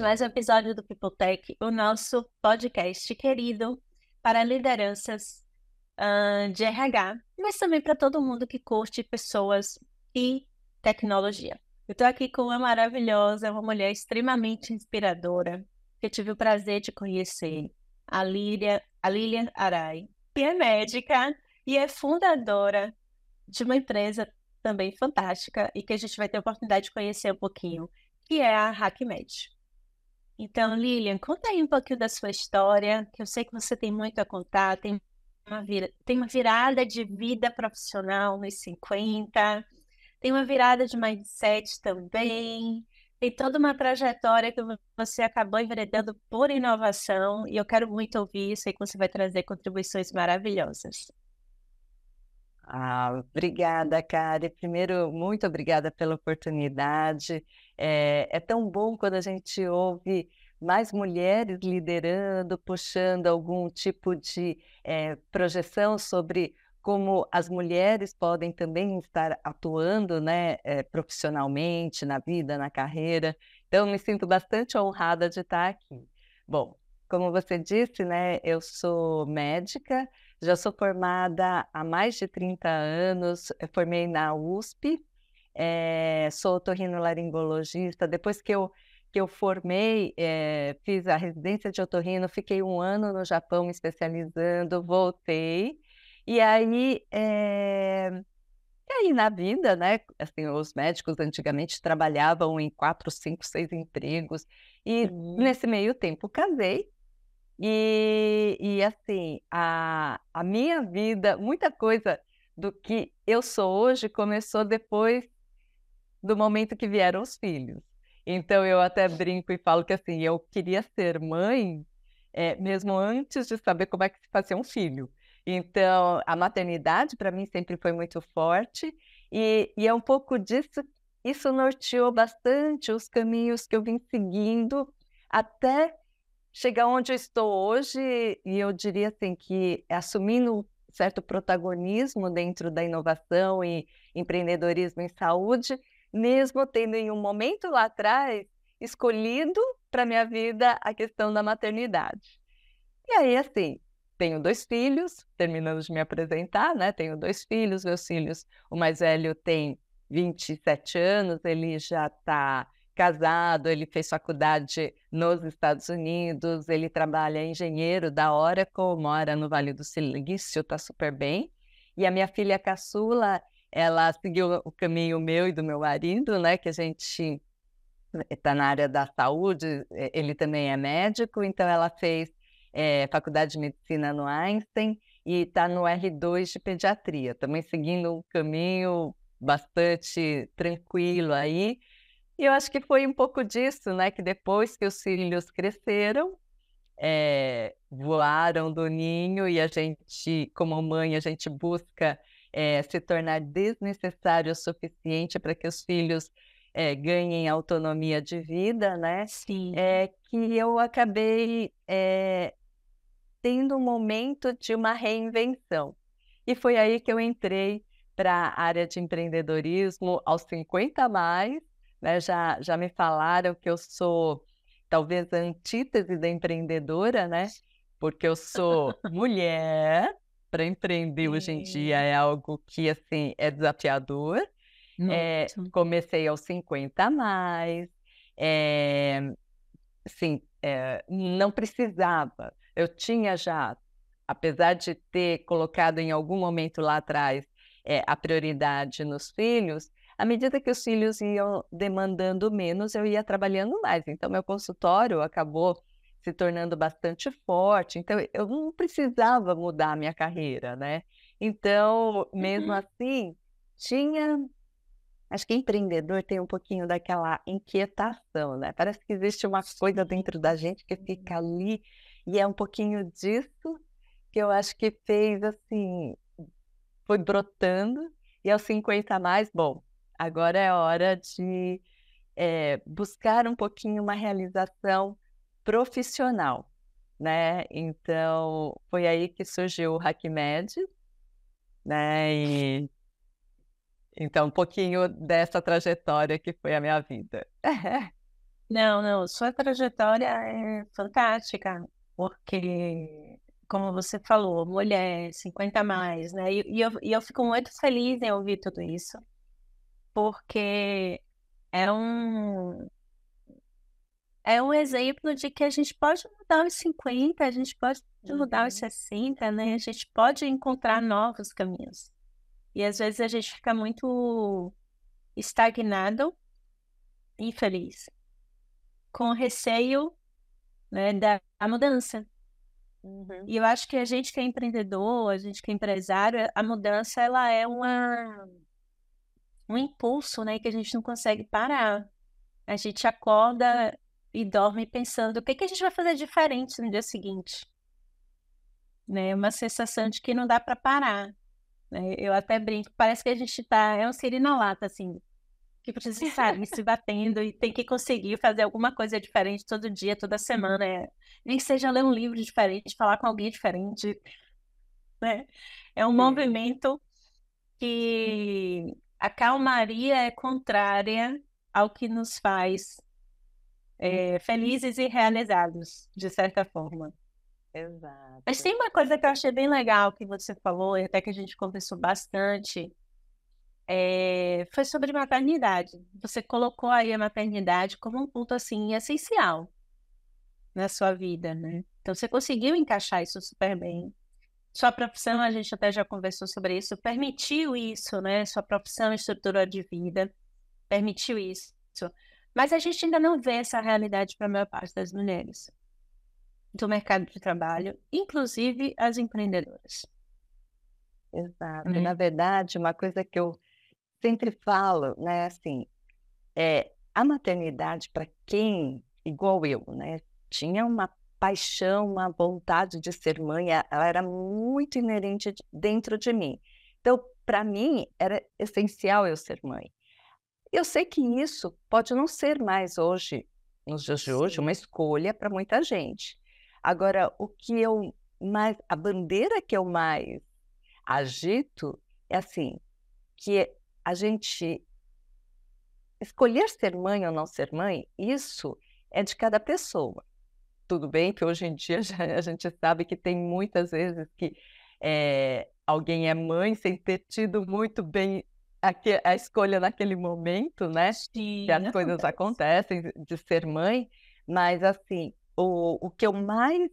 gente, mais um episódio do People Tech, o nosso podcast querido para lideranças uh, de RH, mas também para todo mundo que curte pessoas e tecnologia. Eu estou aqui com uma maravilhosa, uma mulher extremamente inspiradora, que eu tive o prazer de conhecer, a Lília, a Lilian Arai, que é médica e é fundadora de uma empresa também fantástica e que a gente vai ter a oportunidade de conhecer um pouquinho, que é a HackMed. Então, Lilian, conta aí um pouquinho da sua história, que eu sei que você tem muito a contar, tem uma, tem uma virada de vida profissional nos 50, tem uma virada de mindset também, tem toda uma trajetória que você acabou enveredando por inovação, e eu quero muito ouvir, sei que você vai trazer contribuições maravilhosas. Ah, obrigada, Kari. Primeiro, muito obrigada pela oportunidade. É, é tão bom quando a gente ouve mais mulheres liderando, puxando algum tipo de é, projeção sobre como as mulheres podem também estar atuando né, é, profissionalmente na vida, na carreira. Então, me sinto bastante honrada de estar aqui. Bom, como você disse, né, eu sou médica, já sou formada há mais de 30 anos, formei na USP, é, sou otorrinolaringologista. Depois que eu, que eu formei, é, fiz a residência de otorrino, fiquei um ano no Japão me especializando, voltei. E aí, é, e aí na vida, né? Assim, os médicos antigamente trabalhavam em quatro, cinco, seis empregos. E uhum. nesse meio tempo casei. E, e assim, a, a minha vida, muita coisa do que eu sou hoje começou depois do momento que vieram os filhos. Então eu até brinco e falo que assim, eu queria ser mãe é, mesmo antes de saber como é que se fazia um filho. Então a maternidade para mim sempre foi muito forte e, e é um pouco disso, isso norteou bastante os caminhos que eu vim seguindo até chegar onde eu estou hoje e eu diria assim que assumindo certo protagonismo dentro da inovação e empreendedorismo em saúde, mesmo tendo em um momento lá atrás escolhido para minha vida a questão da maternidade. E aí, assim, tenho dois filhos, terminando de me apresentar, né? Tenho dois filhos, meus filhos, o mais velho tem 27 anos, ele já está casado, ele fez faculdade nos Estados Unidos, ele trabalha engenheiro da Oracle, mora no Vale do Silício, está super bem. E a minha filha caçula, ela seguiu o caminho meu e do meu marido, né? Que a gente está na área da saúde, ele também é médico, então ela fez é, faculdade de medicina no Einstein e está no R2 de pediatria, também seguindo um caminho bastante tranquilo aí. E eu acho que foi um pouco disso, né? Que depois que os filhos cresceram, é, voaram do ninho e a gente, como mãe, a gente busca é, se tornar desnecessário o suficiente para que os filhos é, ganhem autonomia de vida, né? Sim. É que eu acabei é, tendo um momento de uma reinvenção. E foi aí que eu entrei para a área de empreendedorismo aos 50 a mais, né? Já, já me falaram que eu sou talvez a antítese da empreendedora, né? Porque eu sou mulher, para empreender hoje em dia é algo que, assim, é desafiador. É, comecei aos 50 a mais. É, assim, é, não precisava. Eu tinha já, apesar de ter colocado em algum momento lá atrás é, a prioridade nos filhos, à medida que os filhos iam demandando menos, eu ia trabalhando mais. Então, meu consultório acabou se tornando bastante forte, então eu não precisava mudar a minha carreira, né? Então, mesmo uhum. assim, tinha. Acho que empreendedor tem um pouquinho daquela inquietação, né? Parece que existe uma coisa dentro da gente que fica ali, e é um pouquinho disso que eu acho que fez assim, foi brotando, e aos 50 a mais, bom, agora é hora de é, buscar um pouquinho uma realização profissional, né? Então, foi aí que surgiu o HackMed, né? E então, um pouquinho dessa trajetória que foi a minha vida. Não, não, sua trajetória é fantástica, porque, como você falou, mulher, 50 a mais, né? E, e eu, e eu fico muito feliz em ouvir tudo isso, porque é um, é um exemplo de que a gente pode mudar os 50, a gente pode mudar os Uhum. 60, né? A gente pode encontrar novos caminhos. E às vezes a gente fica muito estagnado, infeliz, com receio, né, da da mudança. Uhum. E eu acho que a gente que é empreendedor, a gente que é empresário, a mudança ela é uma um impulso, né, que a gente não consegue parar. A gente acorda e dorme pensando o que que a gente vai fazer diferente no dia seguinte, né? Uma sensação de que não dá para parar, né? Eu até brinco, parece que a gente tá é um siri na lata, assim, que precisa sabe, se batendo e tem que conseguir fazer alguma coisa diferente todo dia, toda semana, eh, nem que seja ler um livro diferente, falar com alguém diferente, né? É um Sim. movimento que a calmaria é contrária ao que nos faz, eh, felizes e realizados, de certa forma. Mas Exato. tem uma coisa que eu achei bem legal que você falou, e até que a gente conversou bastante, eh, foi sobre maternidade. Você colocou aí a maternidade como um ponto, assim, essencial na sua vida, né. Então você conseguiu encaixar isso super bem. Sua profissão, a gente até já conversou sobre isso, permitiu isso, né, sua profissão, estrutura de vida, permitiu isso. Mas a gente ainda não vê essa realidade para a maior parte das mulheres do mercado de trabalho, inclusive as empreendedoras. Exato. Né. Na verdade, uma coisa que eu sempre falo, né, assim, é a maternidade para quem, igual eu, né, tinha uma paixão, uma vontade de ser mãe, ela era muito inerente de dentro de mim. Então, para mim, era essencial eu ser mãe. Eu sei que isso pode não ser mais hoje, nos dias de hoje, uma escolha para muita gente. Agora, o que eu mais a bandeira que eu mais agito é assim, que a gente escolher ser mãe ou não ser mãe, isso é de cada pessoa. Tudo bem que hoje em dia já a gente sabe que tem muitas vezes que, eh, alguém é mãe sem ter tido muito bem aque a escolha naquele momento, né, que Sim, as coisas acontece. acontecem de de ser mãe, mas assim, o o que eu mais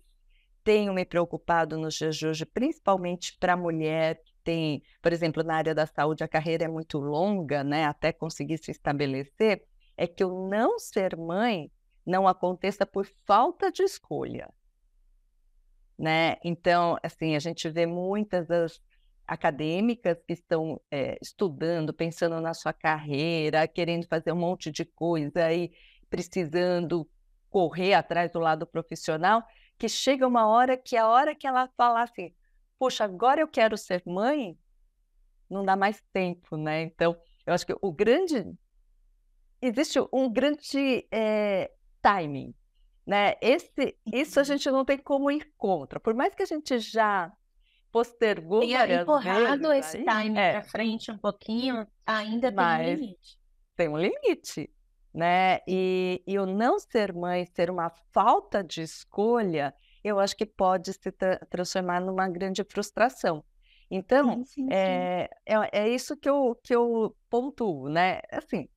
tenho me preocupado nos dias de hoje, principalmente para a mulher que tem, por exemplo, na área da saúde, a carreira é muito longa, né, até conseguir se estabelecer, é que o não ser mãe não aconteça por falta de escolha. Né, então, assim, a gente vê muitas das acadêmicas que estão, eh, estudando, pensando na sua carreira, querendo fazer um monte de coisa e precisando correr atrás do lado profissional, que chega uma hora que a hora que ela falar assim: "Puxa, agora eu quero ser mãe", não dá mais tempo, né. Então, eu acho que o grande existe um grande, eh, timing, né. Esse isso a Uhum. gente não tem como ir contra, por mais que a gente já postergou Tenha várias empurrado vezes esse aí para é, frente um pouquinho, ainda tem um limite. tem um limite, né. E e o não ser mãe ser uma falta de escolha, eu acho que pode se tra transformar numa grande frustração. Então, Sim, sim, sim. eh, é é isso que eu que eu pontuo, né, assim,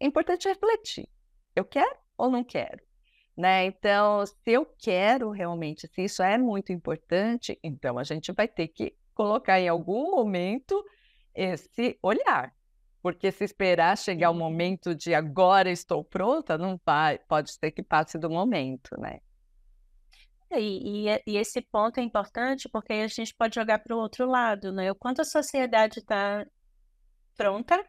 é importante refletir, eu quero ou não quero? Né, então, se eu quero realmente, se isso é muito importante, então a gente vai ter que colocar em algum momento esse olhar, porque se esperar chegar o Uhum. momento de agora estou pronta, não vai, pode ser que passe do momento, né. É, e e e esse ponto é importante, porque a gente pode jogar para o outro lado, né, o quanto a sociedade está pronta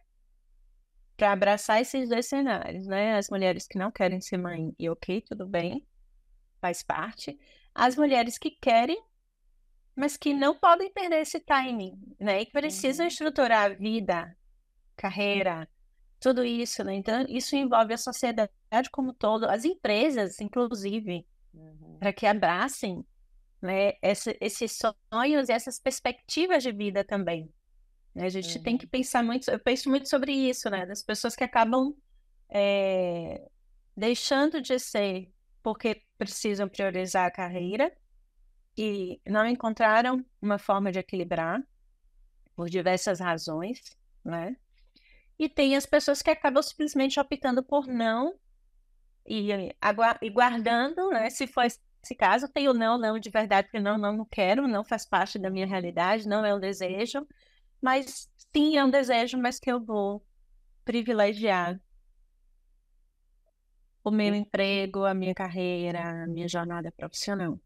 para abraçar esses 2 cenários, né, as mulheres que não querem ser mãe e ok, tudo bem, faz parte. As mulheres que querem, mas que não podem perder esse timing, né, e que precisam Uhum, estruturar a vida, carreira, tudo isso, né, então isso envolve a sociedade como todo, as empresas inclusive, uhum, para que abracem, né, essa esses sonhos e essas perspectivas de vida também, né, a gente tem que uhum, pensar muito eu penso muito sobre isso, né, das pessoas que acabam, eh deixando de ser porque precisam priorizar a carreira e não encontraram uma forma de equilibrar por diversas razões, né? E tem as pessoas que acabam simplesmente optando por não e, e guardando, né? Se for esse caso, tem o não, não de verdade, porque não, não, não quero, não faz parte da minha realidade, não é um desejo, mas sim é um desejo, mas que eu vou privilegiar o meu emprego, a minha carreira, a minha jornada profissional.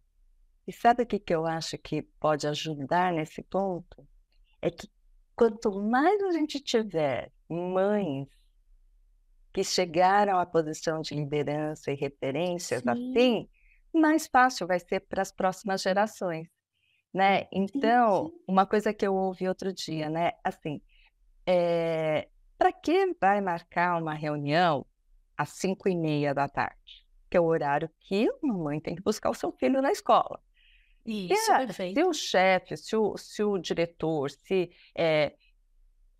E sabe o que, que eu acho que pode ajudar nesse ponto? É que quanto mais a gente tiver mães que chegaram à posição de liderança e referências Sim. assim, mais fácil vai ser para as próximas gerações, né? Então, uma coisa que eu ouvi outro dia, né? Assim, é, para que vai marcar uma reunião às cinco e meia da tarde? Que é o horário que a mamãe tem que buscar o seu filho na escola. Isso, é, se o chefe, se o, se o diretor, se é,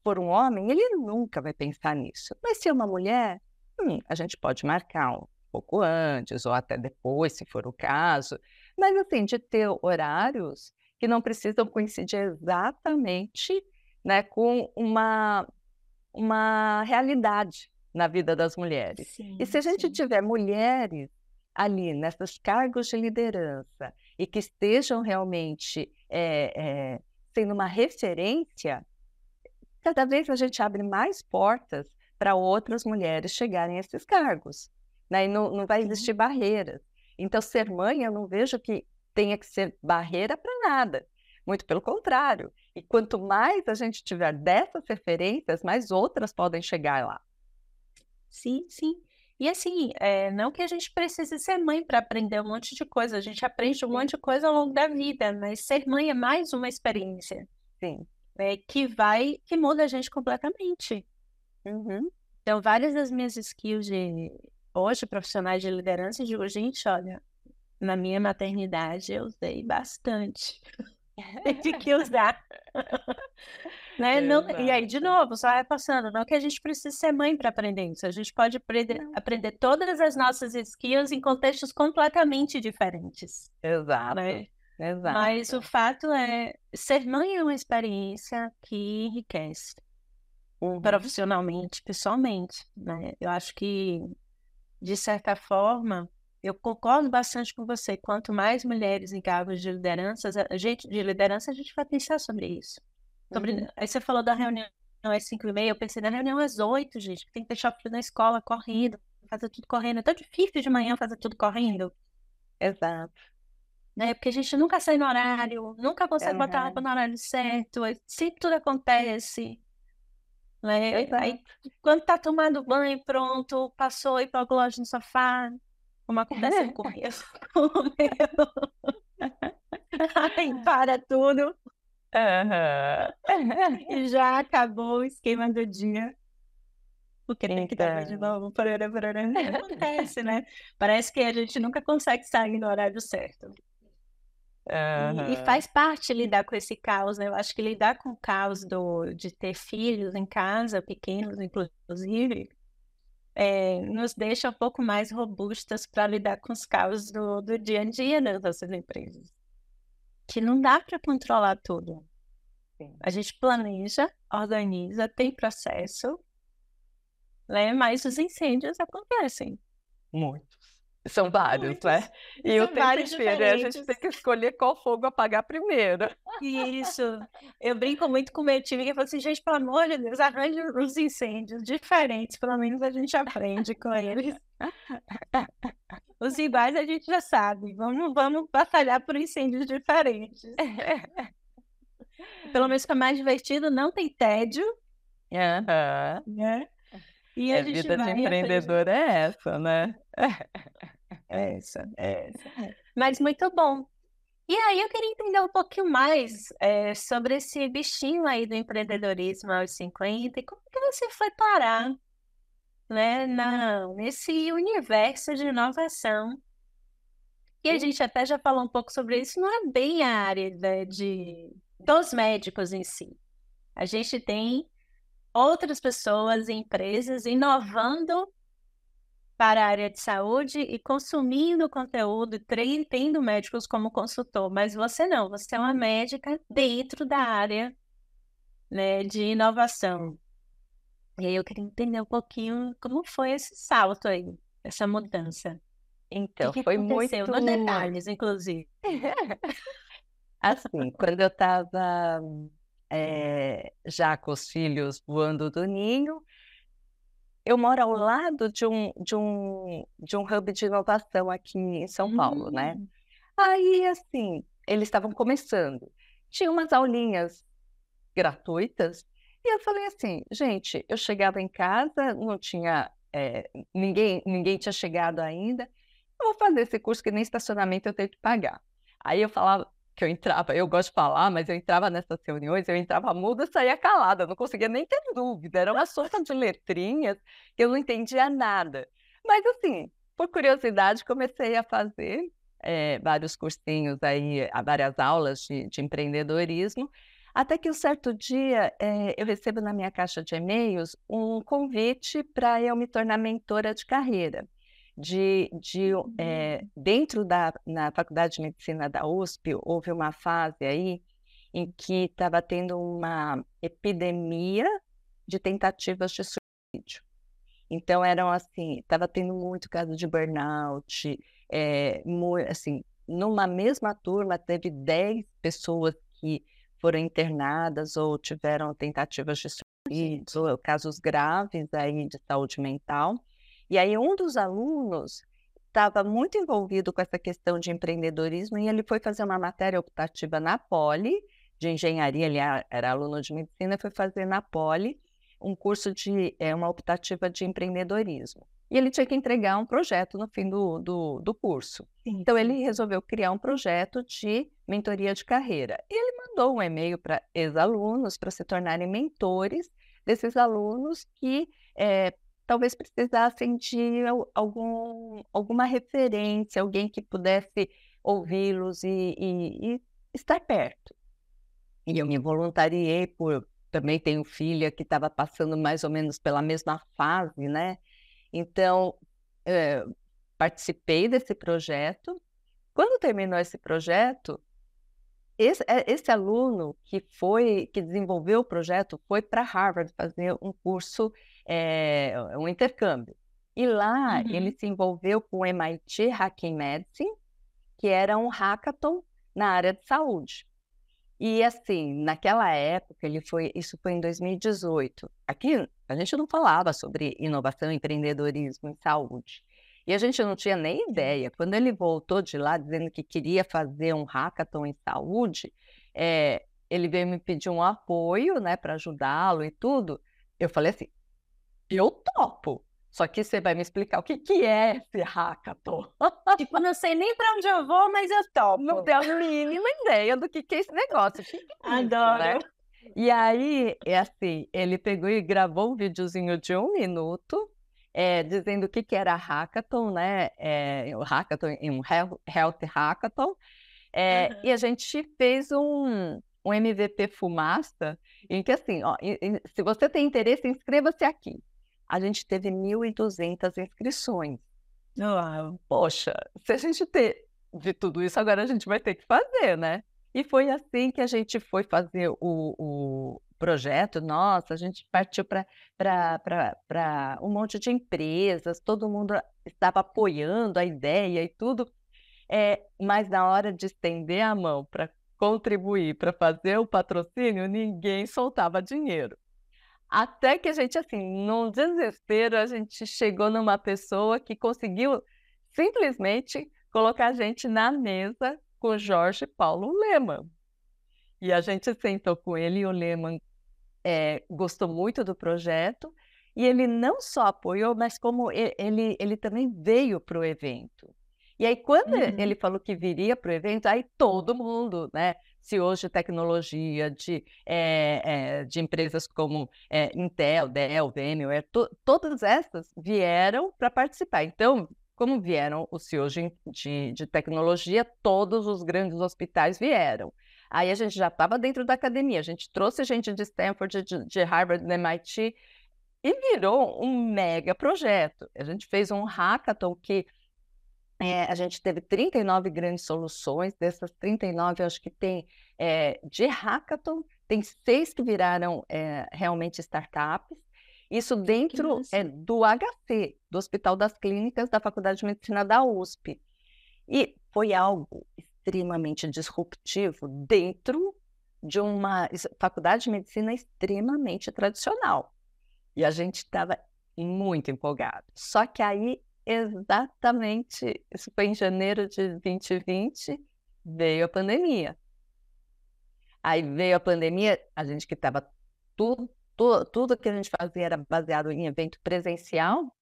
for um homem, ele nunca vai pensar nisso. Mas se é uma mulher, hum, a gente pode marcar um pouco antes ou até depois, se for o caso. Mas assim, de ter horários que não precisam coincidir exatamente né, com uma, uma realidade na vida das mulheres. Sim, e se a gente sim. tiver mulheres ali nesses cargos de liderança e que estejam realmente é, é, sendo uma referência, cada vez a gente abre mais portas para outras mulheres chegarem a esses cargos. Né? E não, não vai existir barreiras. Então, ser mãe, eu não vejo que tenha que ser barreira para nada. Muito pelo contrário. E quanto mais a gente tiver dessas referências, mais outras podem chegar lá. Sim, sim. E assim, é, não que a gente precise ser mãe para aprender um monte de coisa, a gente aprende um monte de coisa ao longo da vida, mas ser mãe é mais uma experiência. Sim é, que vai, que muda a gente completamente. Uhum. Então, várias das minhas skills de hoje, profissionais de liderança, eu digo, gente, olha, na minha maternidade eu usei bastante. Tem que usar. né? Não, e aí, de novo, só vai passando. Não que a gente precise ser mãe para aprender isso. A gente pode aprender, aprender todas as nossas skills em contextos completamente diferentes. Exato. Né? Exato. Mas o fato é, ser mãe é uma experiência que enriquece uhum. profissionalmente, pessoalmente, né? Eu acho que, de certa forma, eu concordo bastante com você. Quanto mais mulheres em cargos de liderança, a gente, de liderança, a gente vai pensar sobre isso. Sobre... Uhum. Aí você falou da reunião às 5 e meia, eu pensei na reunião às 8, gente, tem que deixar o filho na escola correndo, fazer tudo correndo. É tão difícil de manhã fazer tudo correndo. Exato né? Porque a gente nunca sai no horário, nunca consegue uhum. botar a roupa no horário certo, sempre tudo acontece. Né? Aí, quando tá tomando banho, pronto, passou e loja no sofá, como acontece com o Aí para tudo. Uhum. e já acabou o esquema do dia. Porque tem que dar de novo. Parará, parará. Acontece, né? Parece que a gente nunca consegue sair no horário certo. Uhum. E, e, faz parte lidar com esse caos, né? Eu acho que lidar com o caos do, de ter filhos em casa, pequenos inclusive, é, nos deixa um pouco mais robustas para lidar com os caos do, do dia a dia das nossas empresas. Que não dá para controlar tudo. A gente planeja, organiza, tem processo, né? mas os incêndios acontecem. Muito. São vários, né? E o tempo inteiro, a gente tem que escolher qual fogo apagar primeiro. Isso. Eu brinco muito com o meu time, que falo assim, gente, pelo amor de Deus, arranje uns incêndios diferentes, pelo menos a gente aprende com eles. Os iguais a gente já sabe, vamos, vamos batalhar por incêndios diferentes. Pelo menos fica mais divertido, não tem tédio. Uhum. Né? E a, a vida de empreendedor é essa, né? Essa, essa. Mas muito bom. E aí eu queria entender um pouquinho mais é, sobre esse bichinho aí do empreendedorismo aos 50 e como que você foi parar né, na, nesse universo de inovação. E a gente até já falou um pouco sobre isso, não é bem a área né, de, dos médicos em si. A gente tem outras pessoas e empresas inovando para a área de saúde e consumindo conteúdo, tendo médicos como consultor, mas você não, você é uma médica dentro da área né, de inovação. E aí eu queria entender um pouquinho como foi esse salto aí, essa mudança. Então, que, que foi muito. Nos detalhes, inclusive. assim, quando eu estava é, já com os filhos voando do ninho, eu moro ao lado de um, de um, de um hub de inovação aqui em São Paulo, né? Hum. Aí, assim, eles estavam começando. Tinha umas aulinhas gratuitas. E eu falei assim, gente, eu chegava em casa, não tinha, é, ninguém, ninguém tinha chegado ainda. Eu vou fazer esse curso que nem estacionamento eu tenho que pagar. Aí eu falava, que eu entrava, eu gosto de falar, mas eu entrava nessas reuniões, eu entrava muda e saía calada, não conseguia nem ter dúvida, era uma sopa de letrinhas eu não entendia nada. Mas assim, por curiosidade, comecei a fazer é, vários cursinhos aí, várias aulas de, de empreendedorismo, até que um certo dia é, eu recebo na minha caixa de e-mails um convite para eu me tornar mentora de carreira de, de é, dentro da na Faculdade de Medicina da USP, houve uma fase aí em que estava tendo uma epidemia de tentativas de suicídio. Então, eram assim, estava tendo muito caso de burnout, é, assim, numa mesma turma teve 10 pessoas que foram internadas ou tiveram tentativas de suicídio, casos graves aí de saúde mental. E aí um dos alunos estava muito envolvido com essa questão de empreendedorismo e ele foi fazer uma matéria optativa na Poli, de engenharia, ele era aluno de medicina, foi fazer na Poli um curso de é, uma optativa de empreendedorismo. E ele tinha que entregar um projeto no fim do, do, do curso. Sim, então, ele resolveu criar um projeto de mentoria de carreira. E ele mandou um e-mail para ex-alunos para se tornarem mentores desses alunos que é, talvez precisassem de algum, alguma referência, alguém que pudesse ouvi-los e, e, e, estar perto. E eu me voluntariei por também tenho filha que estava passando mais ou menos pela mesma fase, né? Então é, participei desse projeto. Quando terminou esse projeto, esse, eh, esse, aluno que foi que desenvolveu o projeto foi para Harvard fazer um curso é, um intercâmbio. E lá uhum. ele se envolveu com o MIT Hacking Medicine, que era um hackathon na área de saúde. E assim, naquela época, ele foi, isso foi em 2018. Aqui a gente não falava sobre inovação empreendedorismo em saúde. E a gente não tinha nem ideia. Quando ele voltou de lá dizendo que queria fazer um hackathon em saúde, é, ele veio me pedir um apoio, né, para ajudá-lo e tudo. Eu falei assim: eu topo. Só que você vai me explicar o que, que é esse hackathon. Tipo, não sei nem para onde eu vou, mas eu topo. Não tenho a mínima ideia do que, que é esse negócio. Que que é Adoro. Né? E aí, é assim, ele pegou e gravou um videozinho de um minuto, é, dizendo o que, que era hackathon, né? É, o hackathon, um health hackathon. É, uhum. E a gente fez um, um MVP fumaça, em que assim, ó, se você tem interesse, inscreva-se aqui a gente teve 1.200 inscrições. Poxa, se a gente ter de tudo isso, agora a gente vai ter que fazer, né? E foi assim que a gente foi fazer o, o projeto. Nossa, a gente partiu para um monte de empresas, todo mundo estava apoiando a ideia e tudo. É, mas na hora de estender a mão para contribuir, para fazer o patrocínio, ninguém soltava dinheiro. Até que a gente, assim, num desespero, a gente chegou numa pessoa que conseguiu simplesmente colocar a gente na mesa com Jorge Paulo Leman. E a gente sentou com ele e o Leman é, gostou muito do projeto. E ele não só apoiou, mas como ele, ele também veio para o evento. E aí, quando uhum. ele falou que viria para o evento, aí todo mundo, né? CEOs de tecnologia, de, é, é, de empresas como é, Intel, Dell, VMware, to, todas essas vieram para participar. Então, como vieram os CEOs de, de, de tecnologia, todos os grandes hospitais vieram. Aí a gente já estava dentro da academia, a gente trouxe gente de Stanford, de, de Harvard, do MIT, e virou um mega projeto. A gente fez um hackathon que é, a gente teve 39 grandes soluções, dessas 39, eu acho que tem é, de hackathon, tem seis que viraram é, realmente startups. Isso dentro é, do HC, do Hospital das Clínicas da Faculdade de Medicina da USP. E foi algo extremamente disruptivo dentro de uma faculdade de medicina extremamente tradicional. E a gente estava muito empolgado. Só que aí, exatamente, isso foi em janeiro de 2020, veio a pandemia. Aí veio a pandemia, a gente que estava tudo, tudo, tudo que a gente fazia era baseado em evento presencial.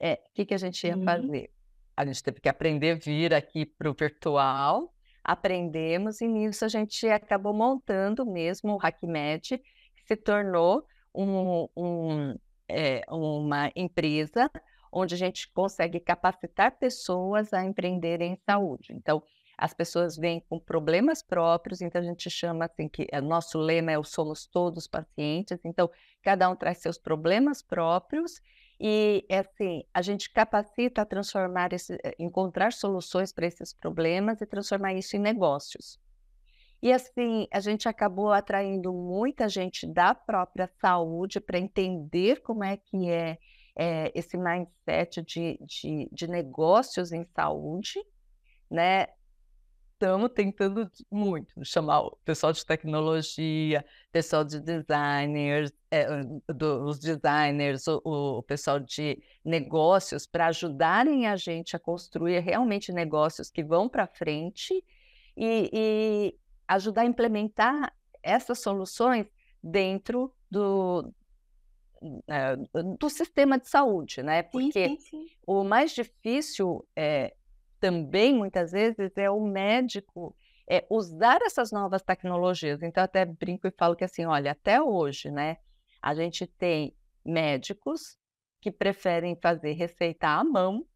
É, o que, que a gente ia uhum. fazer? A gente teve que aprender a vir aqui para o virtual aprendemos e nisso a gente acabou montando mesmo o HackMed, que se tornou um, um, é, uma empresa onde a gente consegue capacitar pessoas a empreenderem em saúde. Então, as pessoas vêm com problemas próprios, então a gente chama assim que o nosso lema é o somos todos pacientes, então cada um traz seus problemas próprios e é assim, a gente capacita a transformar esse, eh, encontrar soluções para esses problemas e transformar isso em negócios. E assim, a gente acabou atraindo muita gente da própria saúde para entender como é que é, é esse mindset de, de, de negócios em saúde, né? estamos tentando muito chamar o pessoal de tecnologia, pessoal de designers, é, do, os designers, o, o, pessoal de negócios, para ajudarem a gente a construir realmente negócios que vão para frente e, e ajudar a implementar essas soluções dentro do, do sistema de saúde, né? Porque sim, sim, sim. o mais difícil é, também, muitas vezes, é o médico é, usar essas novas tecnologias. Então, até brinco e falo que, assim, olha, até hoje, né, a gente tem médicos que preferem fazer receita à mão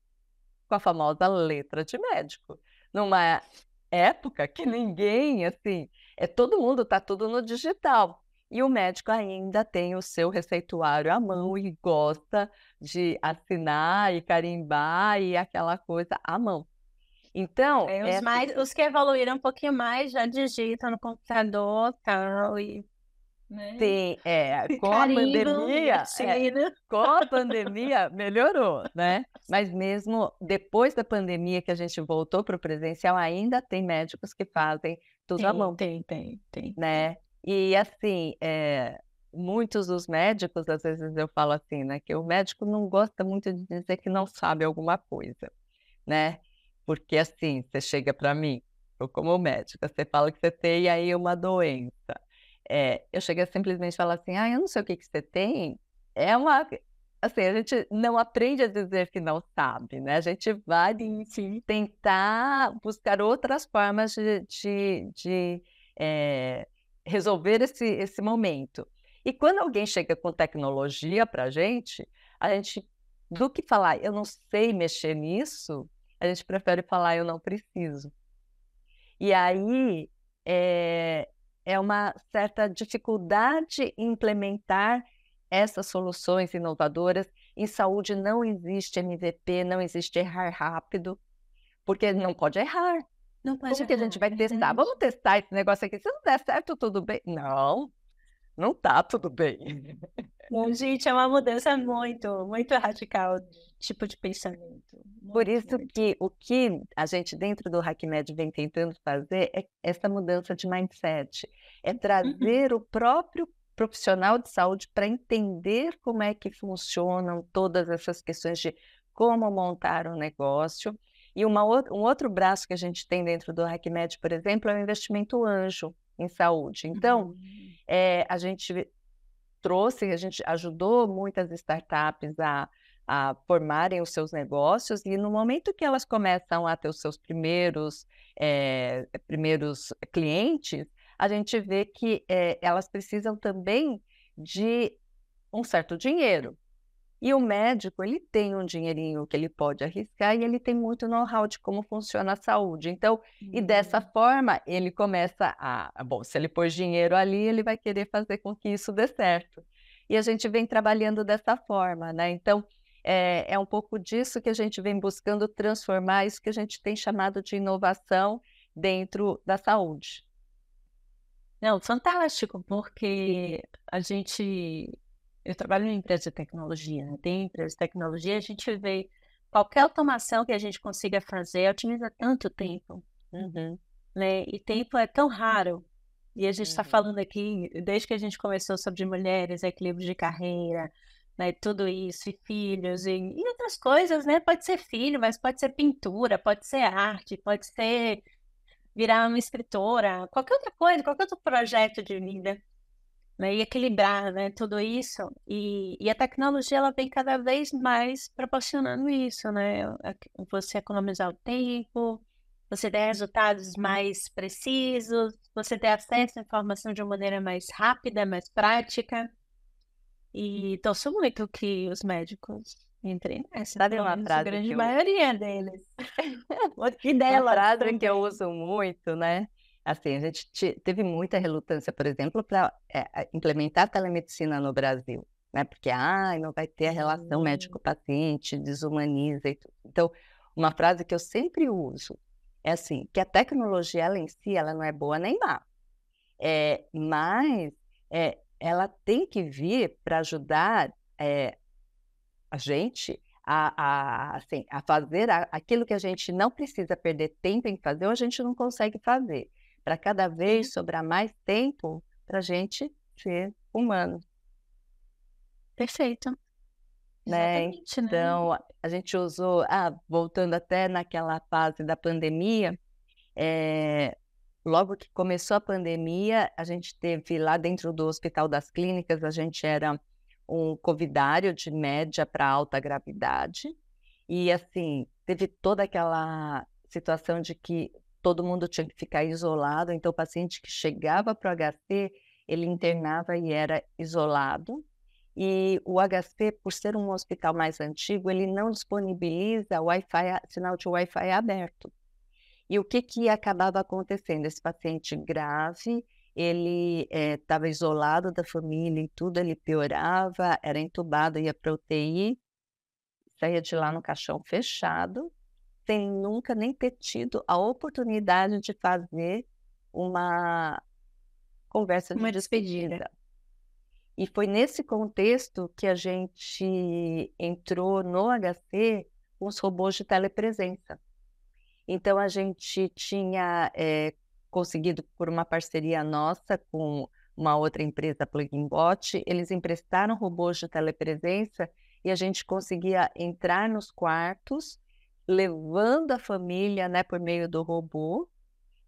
com a famosa letra de médico. Numa época que ninguém, assim, é todo mundo está tudo no digital. E o médico ainda tem o seu receituário à mão e gosta de assinar e carimbar e aquela coisa à mão. Então, é, os, mais, os que evoluíram um pouquinho mais já digitam no computador tal, e né? Sim, é, com a pandemia, é, com a pandemia melhorou, né? Mas mesmo depois da pandemia que a gente voltou para o presencial, ainda tem médicos que fazem tudo tem, à mão. Tem, tem, tem. Né? E assim, é, muitos dos médicos, às vezes eu falo assim, né? Que o médico não gosta muito de dizer que não sabe alguma coisa, né? Porque assim, você chega para mim, eu como médica, você fala que você tem aí uma doença. É, eu cheguei a simplesmente falar assim, ah, eu não sei o que, que você tem. É uma. Assim, a gente não aprende a dizer que não sabe, né? A gente vai sim, tentar buscar outras formas de, de, de é, resolver esse, esse momento. E quando alguém chega com tecnologia para a gente, a gente, do que falar, eu não sei mexer nisso, a gente prefere falar eu não preciso. E aí é, é uma certa dificuldade em implementar essas soluções inovadoras. Em saúde não existe MVP, não existe errar rápido, porque não pode errar. Não pode Como errar, que a gente vai testar? Vamos testar esse negócio aqui. Se não der certo, tudo bem. Não, não tá tudo bem. Não, gente, é uma mudança muito, muito radical tipo de pensamento. Muito, Por isso muito. que o que a gente dentro do HackMed vem tentando fazer é essa mudança de mindset, é uhum. trazer uhum. o próprio profissional de saúde para entender como é que funcionam todas essas questões de como montar um negócio. E uma, um outro braço que a gente tem dentro do HackMed, por exemplo, é o investimento anjo em saúde. Então, uhum. é, a gente trouxe, a gente ajudou muitas startups a a formarem os seus negócios e no momento que elas começam a ter os seus primeiros, é, primeiros clientes, a gente vê que é, elas precisam também de um certo dinheiro. E o médico, ele tem um dinheirinho que ele pode arriscar e ele tem muito know-how de como funciona a saúde. Então, uhum. e dessa uhum. forma, ele começa a, bom, se ele pôs dinheiro ali, ele vai querer fazer com que isso dê certo. e a gente vem trabalhando dessa forma, né? Então, é, é um pouco disso que a gente vem buscando transformar isso que a gente tem chamado de inovação dentro da saúde. Não, fantástico, porque a gente. Eu trabalho em empresa de tecnologia, né? Tem empresa de tecnologia, a gente vê qualquer automação que a gente consiga fazer otimiza tanto tempo, Uhum. né? E tempo é tão raro. E a gente está Uhum. falando aqui, desde que a gente começou sobre mulheres, equilíbrio de carreira, né? Tudo isso, e filhos, e, e outras coisas, né? Pode ser filho, mas pode ser pintura, pode ser arte, pode ser virar uma escritora, qualquer outra coisa, qualquer outro projeto de vida, né? E equilibrar, né? Tudo isso. E, e a tecnologia, ela vem cada vez mais proporcionando isso, né? Você economizar o tempo, você ter resultados mais precisos, você ter acesso à informação de uma maneira mais rápida, mais prática. E torço muito que os médicos entrem nessa, Sabe pelo uma frase grande eu- maioria deles. E Uma delas frase que eu uso muito, né? Assim, a gente te- teve muita relutância, por exemplo, para implementar a telemedicina no Brasil, né? Porque, ai, não vai ter a relação Hum. médico-paciente, desumaniza e tudo. Então, uma frase que eu sempre uso é assim, que a tecnologia, ela em si, ela não é boa nem má. É, mas é, ela tem que vir para ajudar é, a gente a, a, assim, a fazer a- aquilo que a gente não precisa perder tempo em fazer ou a gente não consegue fazer. Para cada vez sobrar mais tempo para a gente ser humano. Perfeito. Né? Né? Então, a- a gente usou, ah, voltando até naquela fase da pandemia, é, logo que começou a pandemia, a gente teve lá dentro do Hospital das Clínicas, a gente era um covidário de média para alta gravidade, e assim, teve toda aquela situação de que todo mundo tinha que ficar isolado, então o paciente que chegava para o HC, ele internava e era isolado. E o HC, por ser um hospital mais antigo, ele não disponibiliza Wi-Fi, sinal de Wi-Fi aberto. E o que que acabava acontecendo? Esse paciente grave, ele estava isolado da família e tudo, ele piorava, era entubado, ia para UTI, saía de lá no caixão fechado, sem nunca nem ter tido a oportunidade de fazer uma conversa de Uma despedida. despedida. E foi nesse contexto que a gente entrou no HC com os robôs de telepresença. Então, a gente tinha eh, conseguido, por uma parceria nossa com uma outra empresa, Plugin Bot, eles emprestaram robôs de telepresença e a gente conseguia entrar nos quartos, levando a família, né, por meio do robô,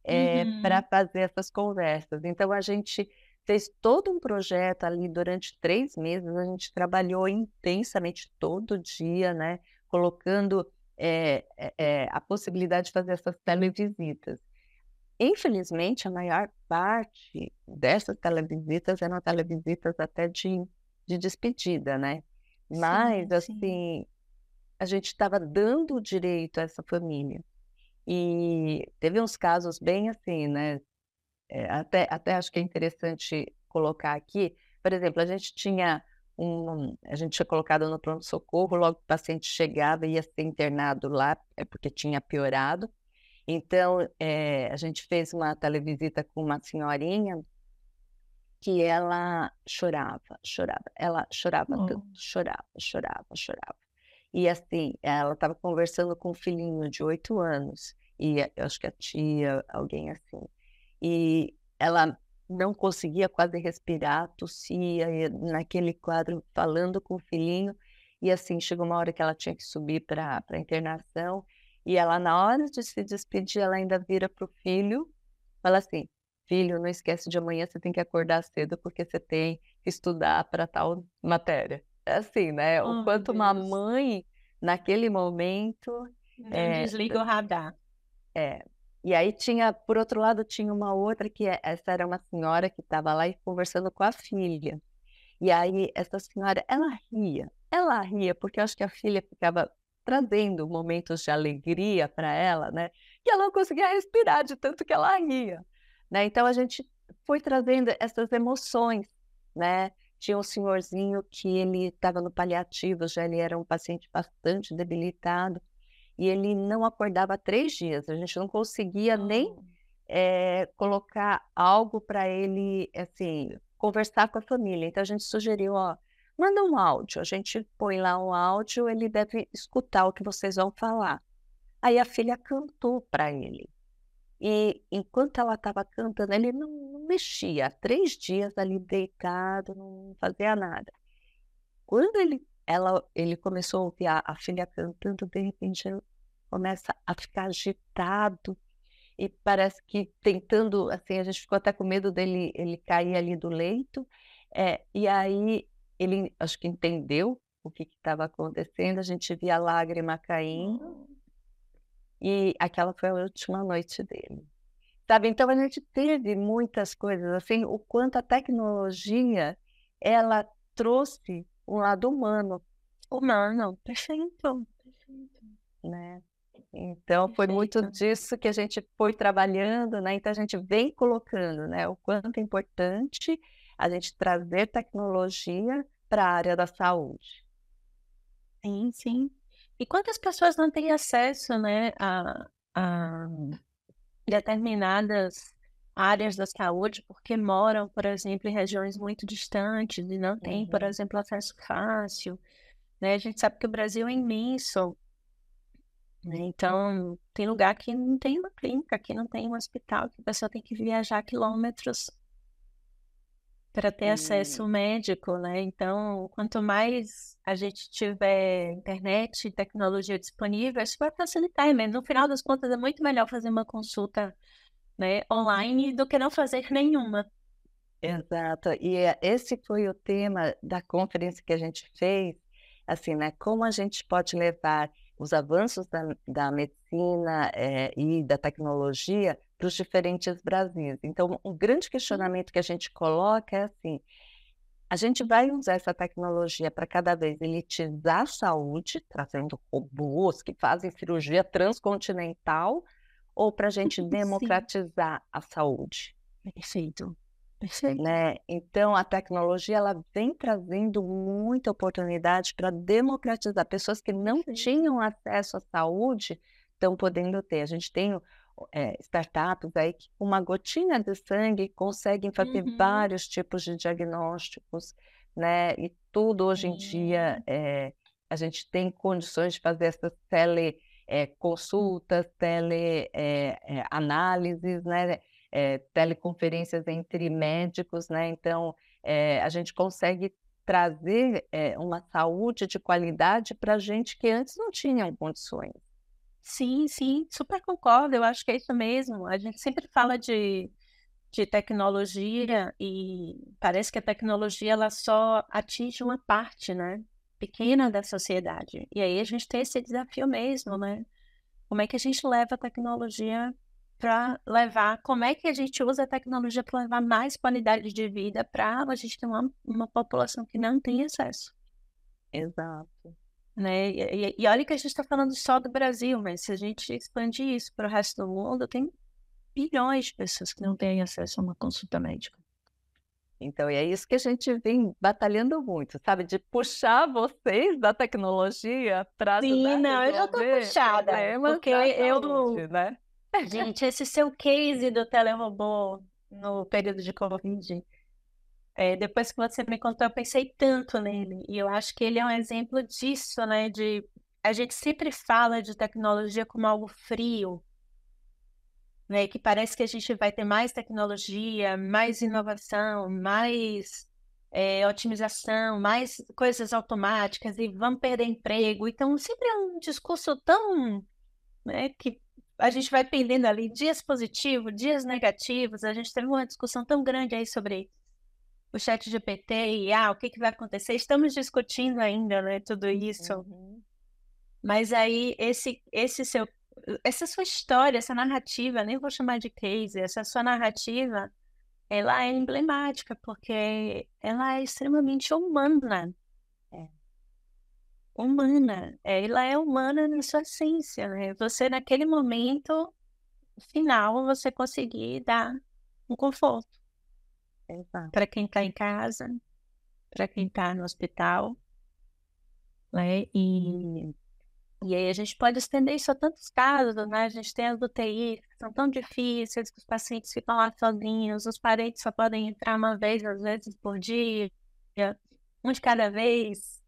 Uhum. para fazer essas conversas. Então, a gente fez todo um projeto ali durante três meses, a gente trabalhou intensamente todo dia, né, colocando eh, eh, a possibilidade de fazer essas televisitas. Infelizmente, a maior parte dessas televisitas eram televisitas até de, de despedida, né? Mas, Sim, sim. assim, a gente estava dando o direito a essa família. E teve uns casos bem assim, né? É, até, até acho que é interessante colocar aqui. Por exemplo, a gente tinha um, a gente tinha colocado no pronto-socorro, logo que o paciente chegava ia ser internado lá, é porque tinha piorado. Então, é, a gente fez uma televisita com uma senhorinha que ela chorava, chorava, ela chorava Oh. tanto, chorava, chorava, chorava. E assim, ela estava conversando com um filhinho de oito anos, e eu acho que a tia, alguém assim, e ela não conseguia quase respirar, tossia, naquele quadro falando com o filhinho, e assim, chegou uma hora que ela tinha que subir para a internação, e ela, na hora de se despedir, ela ainda vira para o filho, fala assim, filho, não esquece de amanhã, você tem que acordar cedo, porque você tem que estudar para tal matéria. Assim, né? Oh, O quanto uma mãe, naquele momento, Não É, desliga o radar. é. E aí tinha, por outro lado, tinha uma outra que é- essa era uma senhora que estava lá e conversando com a filha. E aí essa senhora, ela ria, ela ria, porque eu acho que a filha ficava trazendo momentos de alegria para ela, né? E ela não conseguia respirar de tanto que ela ria, né? Então a gente foi trazendo essas emoções, né? Tinha um senhorzinho que ele estava no paliativo, já ele era um paciente bastante debilitado, e ele não acordava há três dias. A gente não conseguia nem é, colocar algo para ele, assim, conversar com a família. Então a gente sugeriu, ó, manda um áudio. A gente põe lá um áudio, ele deve escutar o que vocês vão falar. Aí a filha cantou para ele. E enquanto ela estava cantando, ele não, mexia. Três dias ali deitado, não fazia nada. Quando ele, ela, ele começou a ouvir a, a filha cantando, de repente ele começa a ficar agitado e parece que tentando, assim, a gente ficou até com medo dele ele cair ali do leito. É, e aí ele, acho que entendeu o que estava acontecendo, a gente via a lágrima caindo. E aquela foi a última noite dele. Sabe, então a gente teve muitas coisas, assim, o quanto a tecnologia, ela trouxe um lado humano. Humano, perfeito, perfeito. Né? Então foi muito disso que a gente foi trabalhando, né? Então a gente vem colocando, né, o quanto é importante a gente trazer tecnologia para a área da saúde. Sim, sim. E quantas pessoas não têm acesso, né, a, a determinadas áreas da saúde porque moram, por exemplo, em regiões muito distantes e não têm, por uhum. exemplo, acesso fácil, né? A gente sabe que o Brasil é imenso, né? Então, tem lugar que não tem uma clínica, que não tem um hospital, que a pessoa tem que viajar quilômetros para ter acesso médico, né? Então, quanto mais a gente tiver internet e tecnologia disponível, isso vai facilitar. Mas no final das contas, é muito melhor fazer uma consulta né, online do que não fazer nenhuma. Exato. E é, esse foi o tema da conferência que a gente fez, assim, né? Como a gente pode levar os avanços da, da medicina é, e da tecnologia para os diferentes Brasis. Então, um grande uhum. questionamento que a gente coloca é assim: a gente vai usar essa tecnologia para cada vez elitizar a saúde, trazendo robôs que fazem cirurgia transcontinental, ou para a gente democratizar Sim. a saúde? Perfeito. Perfeito. Né? Então, a tecnologia ela vem trazendo muita oportunidade para democratizar. Pessoas que não Sim. tinham acesso à saúde estão podendo ter. A gente tem é, startups aí que com uma gotinha de sangue conseguem fazer uhum. vários tipos de diagnósticos, né? E tudo hoje em dia é, a gente tem condições de fazer essas tele é, consultas, tele análises, né? teleconferências entre médicos, né? Então a gente consegue trazer uma saúde de qualidade para gente que antes não tinha condições. Sim, sim, super concordo. Eu acho que é isso mesmo. A gente sempre fala de, de tecnologia e parece que a tecnologia ela só atinge uma parte, né? Pequena da sociedade. E aí a gente tem esse desafio mesmo, né? Como é que a gente leva a tecnologia para levar, como é que a gente usa a tecnologia para levar mais qualidade de vida para a gente ter uma, uma população que não tem acesso. Exato. Né? E, e olha que a gente está falando só do Brasil, mas se a gente expandir isso para o resto do mundo, tem bilhões de pessoas que não têm acesso a uma consulta médica. Então, é isso que a gente vem batalhando muito, sabe? De puxar vocês da tecnologia para Sim, não, eu já estou puxada. Porque eu, saúde, né? Gente, esse seu case do telerobô no período de Covid, é, depois que você me contou, eu pensei tanto nele. E eu acho que ele é um exemplo disso, né? De a gente sempre fala de tecnologia como algo frio, né? Que parece que a gente vai ter mais tecnologia, mais inovação, mais é, otimização, mais coisas automáticas e vamos perder emprego. Então, sempre é um discurso tão, né? Que a gente vai pendendo ali dias positivos, dias negativos. A gente teve uma discussão tão grande aí sobre o chat GPT e ah, o que, que vai acontecer. Estamos discutindo ainda, né, tudo isso. Uhum. Mas aí esse esse seu essa sua história, essa narrativa, nem vou chamar de case, essa sua narrativa, ela é emblemática porque ela é extremamente humana. É. Humana. Ela é humana na sua essência, né? Você naquele momento final você conseguir dar um conforto para quem está em casa, para quem está no hospital, né? E, e aí a gente pode estender isso a tantos casos, né? A gente tem as UTIs que são tão difíceis, que os pacientes ficam lá sozinhos, os parentes só podem entrar uma vez, às vezes, por dia, um de cada vez.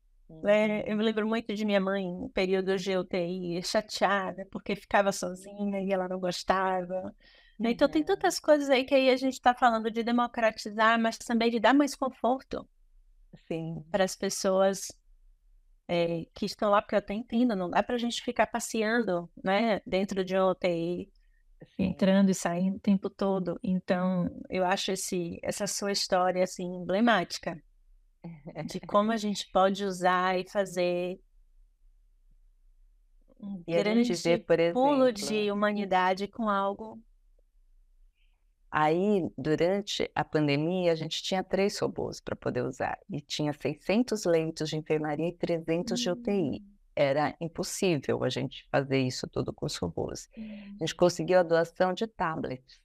Né? Eu me lembro muito de minha mãe em período de UTI, chateada, porque ficava sozinha e ela não gostava. Né? Então tem tantas coisas aí que aí a gente está falando de democratizar, mas também de dar mais conforto para as pessoas é, que estão lá, porque eu até entendo, não dá para a gente ficar passeando né, dentro de uma UTI, Sim. entrando e saindo o tempo todo. Então, eu acho esse, essa sua história assim, emblemática de como a gente pode usar e fazer um e grande vê, por exemplo, pulo de humanidade com algo. Aí, durante a pandemia, a gente tinha três robôs para poder usar e tinha 600 leitos de enfermaria e 300 de UTI. Hum. Era impossível a gente fazer isso tudo com os robôs. A gente conseguiu a doação de tablets.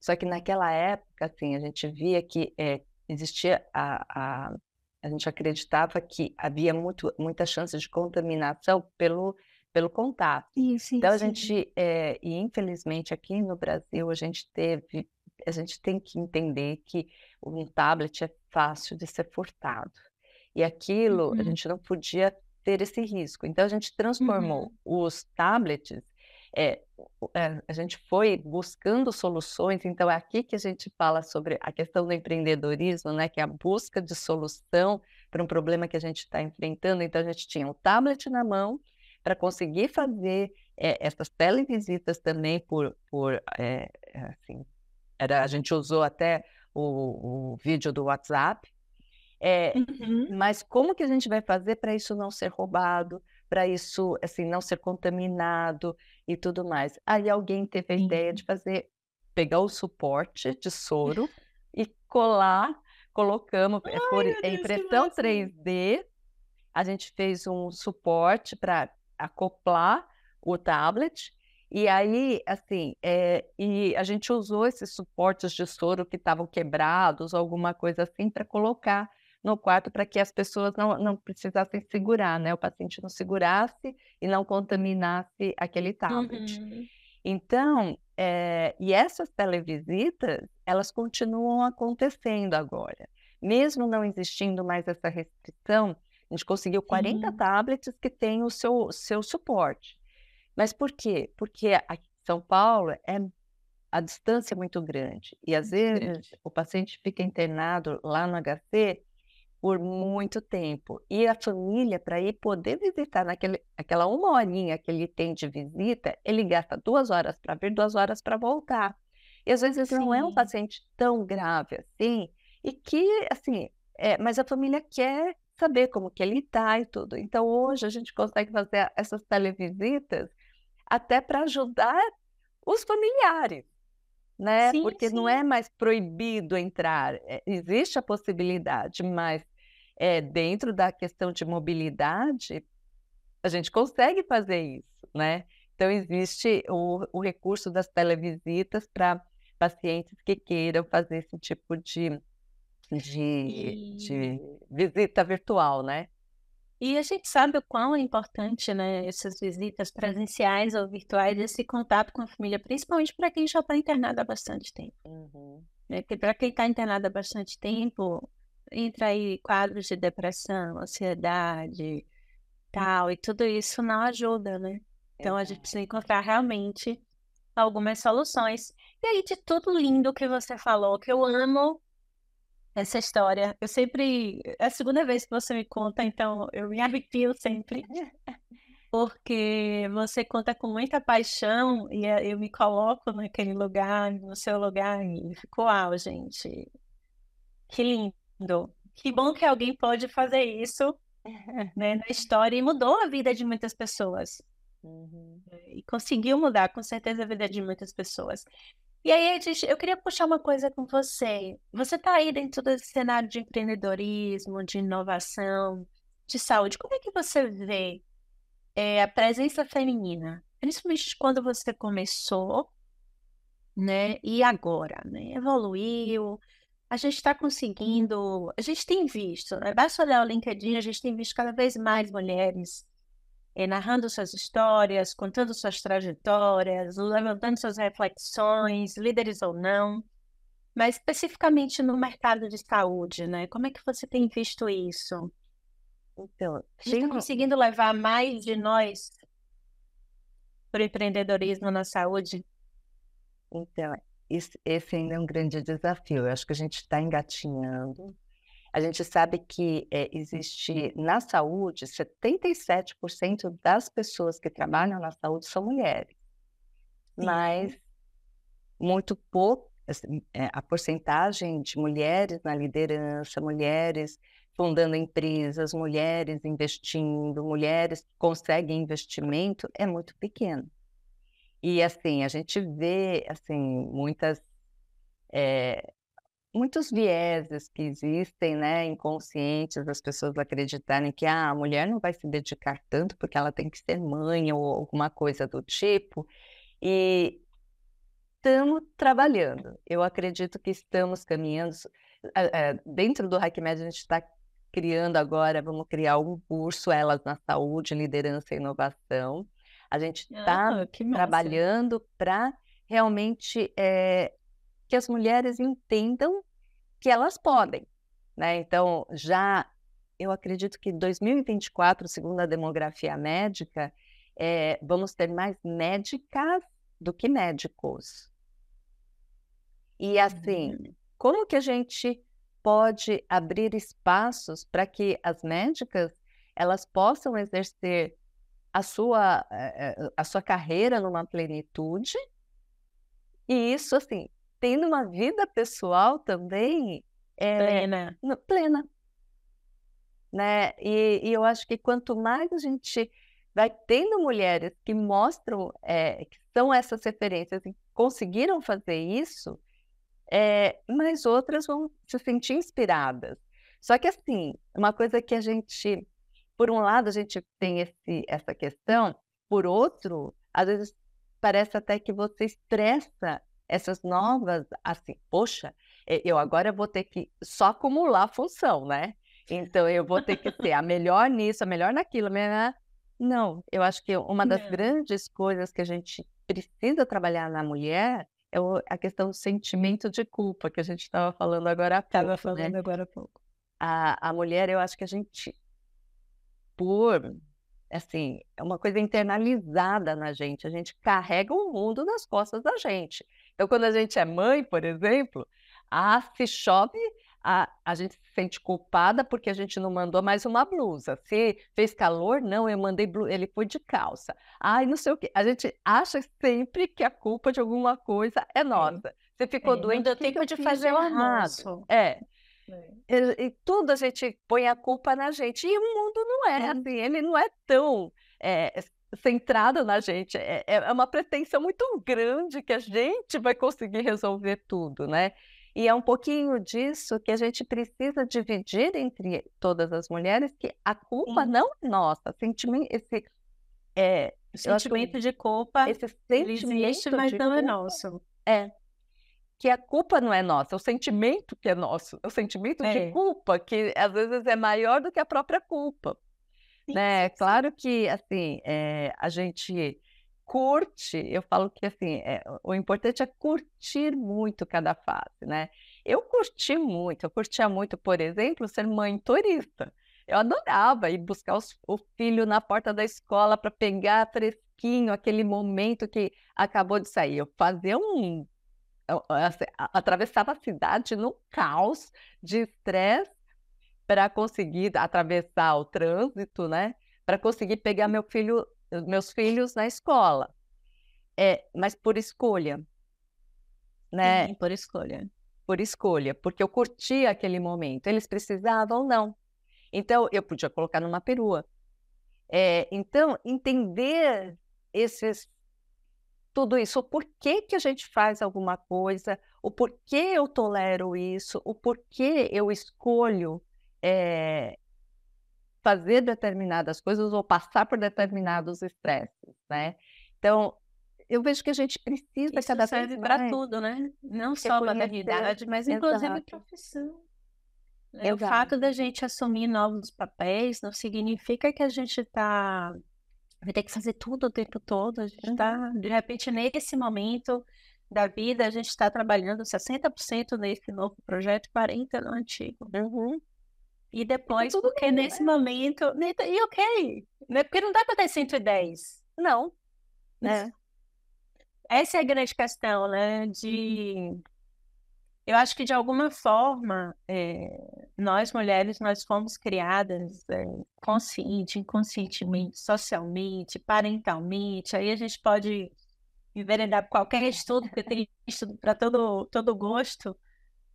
Só que naquela época, assim, a gente via que é, existia a, a, a gente acreditava que havia muito, muita chance de contaminação pelo, pelo contato. Isso, então, a sim. gente, é, e infelizmente aqui no Brasil, a gente teve, a gente tem que entender que um tablet é fácil de ser furtado. E aquilo, uhum. a gente não podia ter esse risco. Então, a gente transformou uhum. os tablets é, a gente foi buscando soluções, então é aqui que a gente fala sobre a questão do empreendedorismo, né, que é a busca de solução para um problema que a gente está enfrentando. Então a gente tinha um tablet na mão para conseguir fazer é, essas televisitas também por, por é, assim, era, a gente usou até o, o vídeo do WhatsApp. É, uhum. Mas como que a gente vai fazer para isso não ser roubado, para isso assim não ser contaminado e tudo mais. Aí alguém teve a ideia de fazer, pegar o suporte de soro e colar, colocamos Ai, por Deus, impressão 3D. A gente fez um suporte para acoplar o tablet. E aí, assim, é, e a gente usou esses suportes de soro que estavam quebrados, alguma coisa assim, para colocar no quarto para que as pessoas não, não precisassem segurar, né? O paciente não segurasse e não contaminasse aquele tablet. Uhum. Então, é, e essas televisitas, elas continuam acontecendo agora. Mesmo não existindo mais essa restrição, a gente conseguiu 40 Sim. tablets que têm o seu, seu suporte. Mas por quê? Porque aqui em São Paulo é a distância é muito grande. E às vezes o paciente fica internado lá no HC por muito tempo. E a família, para ir poder visitar naquele, aquela uma horinha que ele tem de visita, ele gasta duas horas para vir, duas horas para voltar. E às vezes Sim. não é um paciente tão grave assim, e que, assim, é, mas a família quer saber como que ele está e tudo. Então, hoje a gente consegue fazer essas televisitas até para ajudar os familiares, né? Sim, Porque sim. não é mais proibido entrar, é, existe a possibilidade, mas é, dentro da questão de mobilidade, a gente consegue fazer isso, né? Então, existe o, o recurso das televisitas para pacientes que queiram fazer esse tipo de, de, de visita virtual, né? E a gente sabe o quão é importante, né, essas visitas presenciais ou virtuais, esse contato com a família, principalmente para quem já está internado há bastante tempo. Uhum. Né? Porque para quem está internado há bastante tempo, entra aí quadros de depressão, ansiedade, tal, e tudo isso não ajuda, né? Então a gente precisa encontrar realmente algumas soluções. E aí, de tudo lindo que você falou, que eu amo essa história. Eu sempre. É a segunda vez que você me conta, então eu me arrepio sempre. Porque você conta com muita paixão e eu me coloco naquele lugar, no seu lugar, e fico, uau, gente. Que lindo. Que bom que alguém pode fazer isso né, na história e mudou a vida de muitas pessoas. Uhum. E conseguiu mudar, com certeza, a vida de muitas pessoas. E aí, eu queria puxar uma coisa com você. Você está aí dentro desse cenário de empreendedorismo, de inovação, de saúde. Como é que você vê é, a presença feminina? Principalmente quando você começou, né? E agora, né? Evoluiu, a gente está conseguindo, a gente tem visto, né? basta olhar o LinkedIn, a gente tem visto cada vez mais mulheres eh, narrando suas histórias, contando suas trajetórias, levantando suas reflexões, líderes ou não, mas especificamente no mercado de saúde, né? Como é que você tem visto isso? Então, a gente está conseguindo levar mais de nós para o empreendedorismo na saúde? Então, esse, esse ainda é um grande desafio. Eu acho que a gente está engatinhando. A gente sabe que é, existe na saúde 77% das pessoas que trabalham na saúde são mulheres, Sim. mas muito pouco assim, é, a porcentagem de mulheres na liderança, mulheres fundando empresas, mulheres investindo, mulheres que conseguem investimento é muito pequena. E assim, a gente vê assim muitas é, muitos vieses que existem, né, inconscientes das pessoas acreditarem que ah, a mulher não vai se dedicar tanto porque ela tem que ser mãe ou alguma coisa do tipo. E estamos trabalhando. Eu acredito que estamos caminhando. Dentro do HackMed, a gente está criando agora, vamos criar um curso Elas na Saúde, Liderança e Inovação. A gente está ah, trabalhando para realmente é, que as mulheres entendam que elas podem. Né? Então, já eu acredito que 2024, segundo a demografia médica, é, vamos ter mais médicas do que médicos. E assim, uhum. como que a gente pode abrir espaços para que as médicas elas possam exercer a sua, eh, eh, a sua carreira numa plenitude e isso assim tendo uma vida pessoal também é, plena plena né e, e, eu acho que quanto mais a gente vai tendo mulheres que mostram é, que são essas referências e conseguiram fazer isso é, mas outras vão se sentir inspiradas. Só que, assim, uma coisa que a gente, por um lado, a gente tem esse, essa questão, por outro, às vezes parece até que você estressa essas novas, assim, poxa, eu agora vou ter que só acumular função, né? Então, eu vou ter que ser a melhor nisso, a melhor naquilo. Melhor... Não, eu acho que uma das Não. grandes coisas que a gente precisa trabalhar na mulher é a questão do sentimento de culpa que a gente estava falando agora há pouco. Estava né? falando né? agora há pouco. A, a mulher, eu acho que a gente, por, assim, é uma coisa internalizada na gente, a gente carrega o mundo nas costas da gente. Então, quando a gente é mãe, por exemplo, ah, se chove, a, a gente se sente culpada porque a gente não mandou mais uma blusa. Se fez calor, não, eu mandei blusa, ele foi de calça. Ai, não sei o quê. A gente acha sempre que a culpa de alguma coisa é nossa. Você ficou é, doente, eu tenho de fazer o errado. É. É. E, e, tudo a gente põe a culpa na gente. E o mundo não é, é. assim, ele não é tão é, centrado na gente. É, é uma pretensão muito grande que a gente vai conseguir resolver tudo, né? E é um pouquinho disso que a gente precisa dividir entre todas as mulheres, que a culpa Sim. não é nossa, sentimento, esse é, sentimento de culpa, esse sentimento existe, mas não é nosso. É que a culpa não é nossa, é o sentimento que é nosso, é o sentimento é. de culpa que às vezes é maior do que a própria culpa. Sim, né? Sim. Claro que assim é, a gente curte, eu falo que assim, é, o importante é curtir muito cada fase, né? Eu curti muito, eu curtia muito, por exemplo, ser mãe turista. Eu adorava ir buscar os, o filho na porta da escola para pegar fresquinho aquele momento que acabou de sair. Eu fazia um. Eu, assim, atravessava a cidade no caos de estresse para conseguir atravessar o trânsito, né? Para conseguir pegar meu filho meus filhos na escola. É, mas por escolha, né? Sim, por escolha. Por escolha, porque eu curtia aquele momento. Eles precisavam, não. Então, eu podia colocar numa perua. É, então, entender esses tudo isso, o porquê que a gente faz alguma coisa, o porquê eu tolero isso, o porquê eu escolho é, fazer determinadas coisas ou passar por determinados estresses, né? Então, eu vejo que a gente precisa Isso cada serve vez para mais tudo, né? Não só reconhecer maternidade, mas inclusive exato. profissão. É, o fato da gente assumir novos papéis não significa que a gente tá vai ter que fazer tudo o tempo todo. A gente Uhum. tá, de repente, nesse momento da vida, a gente está trabalhando 60% nesse novo projeto, 40% no antigo. Uhum. E depois, tudo porque bem, nesse momento, ne- e ok, né? Porque não dá para ter 110. Não, né? Essa é a grande questão, né? De eu acho que de alguma forma é, nós mulheres nós fomos criadas é, consciente, inconscientemente, socialmente, parentalmente. Aí a gente pode enveredar por qualquer estudo, porque tem estudo para todo todo gosto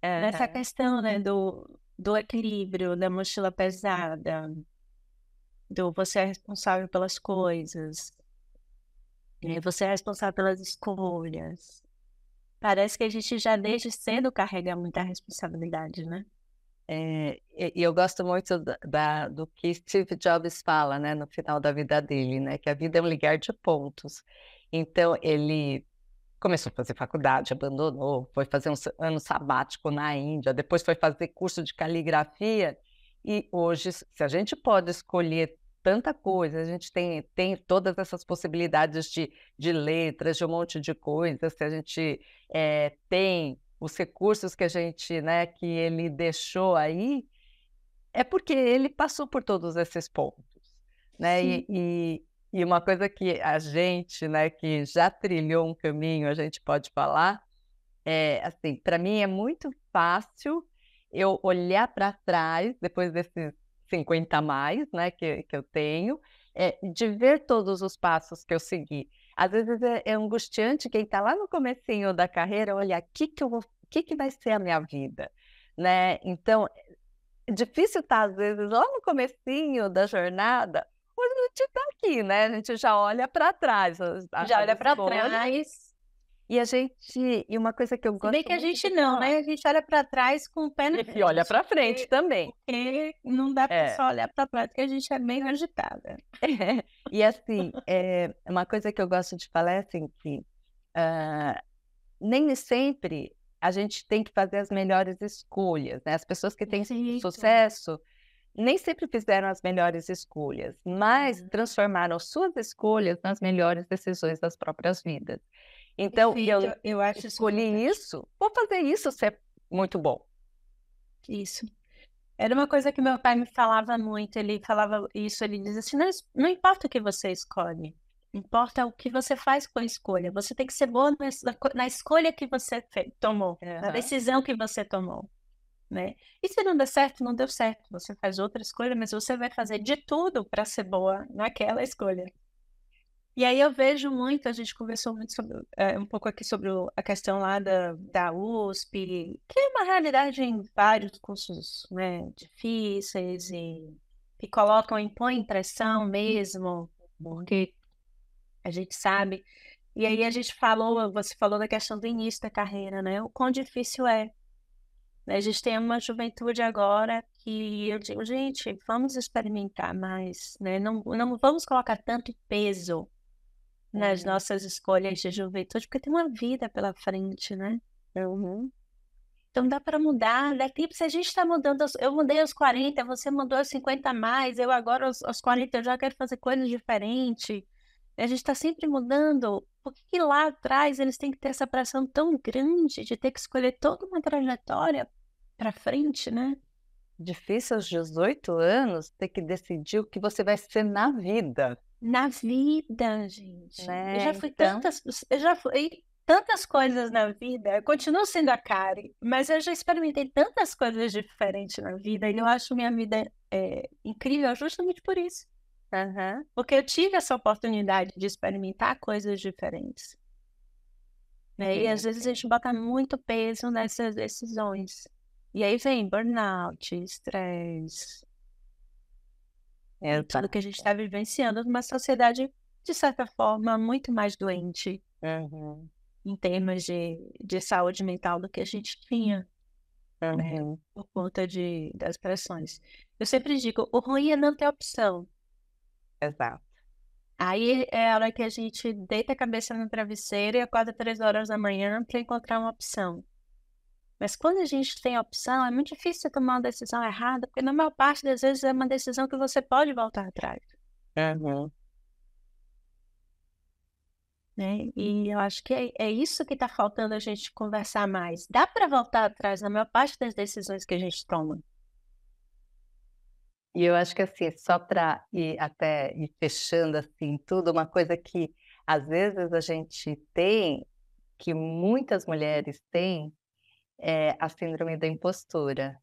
nessa Aham. questão, né? Do do equilíbrio, da mochila pesada, do você é responsável pelas coisas, né? Você é responsável pelas escolhas. Parece que a gente já desde cedo carrega muita responsabilidade, né? É, e e eu gosto muito da, da- do que Steve Jobs fala, né, no final da vida dele, né, que a vida é um ligar de pontos. Então, ele começou a fazer faculdade, abandonou, foi fazer um ano sabático na Índia, depois foi fazer curso de caligrafia, e hoje, se a gente pode escolher tanta coisa, a gente tem, tem todas essas possibilidades de, de letras, de um monte de coisas, se a gente eh, tem os recursos que a gente, né, que ele deixou aí, é porque ele passou por todos esses pontos, né? E, e, e uma coisa que a gente, né, que já trilhou um caminho, a gente pode falar, é assim, para mim é muito fácil eu olhar para trás, depois desses 50 a mais, né, que, que eu tenho, é, de ver todos os passos que eu segui. Às vezes é, é angustiante quem está lá no comecinho da carreira, olha, o que que vou, que que vai ser a minha vida, né? Então, é difícil estar às vezes lá no comecinho da jornada, está aqui, né? A gente já olha para trás, Já olha para trás. e a gente, e uma coisa que eu gosto bem que a gente não, falar, né? A gente olha para trás com o pé na e olha frente, para frente porque, também. porque não dá para É. só olhar para trás, porque a gente é meio agitada. E assim, é, uma coisa que eu gosto de falar é assim que ah, nem sempre a gente tem que fazer as melhores escolhas, né? As pessoas que têm Perfeito. sucesso nem sempre fizeram as melhores escolhas, mas Uhum. transformaram suas escolhas nas melhores decisões das próprias vidas. Então, eu Perfeito, eu acho isso escolhi isso, vou fazer isso ser muito bom. Isso. Era uma coisa que meu pai me falava muito. Ele falava isso, ele diz assim: não, não importa o que você escolhe, importa o que você faz com a escolha. Você tem que ser boa na, na co- na escolha que você tomou, na Aham. decisão que você tomou, né? E se não der certo, não deu certo. Você faz outra escolha, mas você vai fazer de tudo para ser boa naquela escolha. E aí eu vejo muito, a gente conversou muito sobre, é, um pouco aqui sobre a questão lá da, da USP, que é uma realidade em vários cursos, né, difíceis e que colocam, impõem pressão mesmo, porque a gente sabe. E aí a gente falou, você falou da questão do início da carreira, né, o quão difícil é. Né? A gente tem uma juventude agora que eu digo, gente, vamos experimentar mais, né? Não, não vamos colocar tanto peso nas Uhum. nossas escolhas de juventude, porque tem uma vida pela frente, né? Uhum. Então dá para mudar, dá tempo. Se a gente está mudando, eu mudei aos 40, você mudou aos 50 a mais, eu agora aos, aos 40 eu já quero fazer coisas diferentes. A gente está sempre mudando. Por que que lá atrás eles têm que ter essa pressão tão grande de ter que escolher toda uma trajetória para frente, né? Difícil aos 18 anos ter que decidir o que você vai ser na vida, Na vida, gente. Eu né? já fui Então, tantas, eu já fui tantas coisas na vida. Eu continuo sendo a Kari, mas eu já experimentei tantas coisas diferentes na vida e eu acho minha vida é, incrível justamente por isso. aham, Porque eu tive essa oportunidade de experimentar coisas diferentes. né? E às vezes a gente bota muito peso nessas decisões. E aí vem burnout, estresse, e tudo exato. que a gente está vivenciando numa sociedade, de certa forma, muito mais doente Uhum, em termos de, de saúde mental do que a gente tinha, né? uhum, Por conta de, das pressões. Eu sempre digo, o ruim é não ter opção. exato. Aí é a hora que a gente deita a cabeça no travesseiro e acorda três horas da manhã para encontrar uma opção. Mas quando a gente tem opção, é muito difícil tomar uma decisão errada, porque na maior parte das vezes é uma decisão que você pode voltar atrás. Uhum. Né? E eu acho que é, é isso que está faltando a gente conversar mais. Dá para voltar atrás na maior parte das decisões que a gente toma. E eu acho que assim, só para ir até ir fechando assim tudo, uma coisa que às vezes a gente tem, que muitas mulheres têm, é a síndrome da impostura,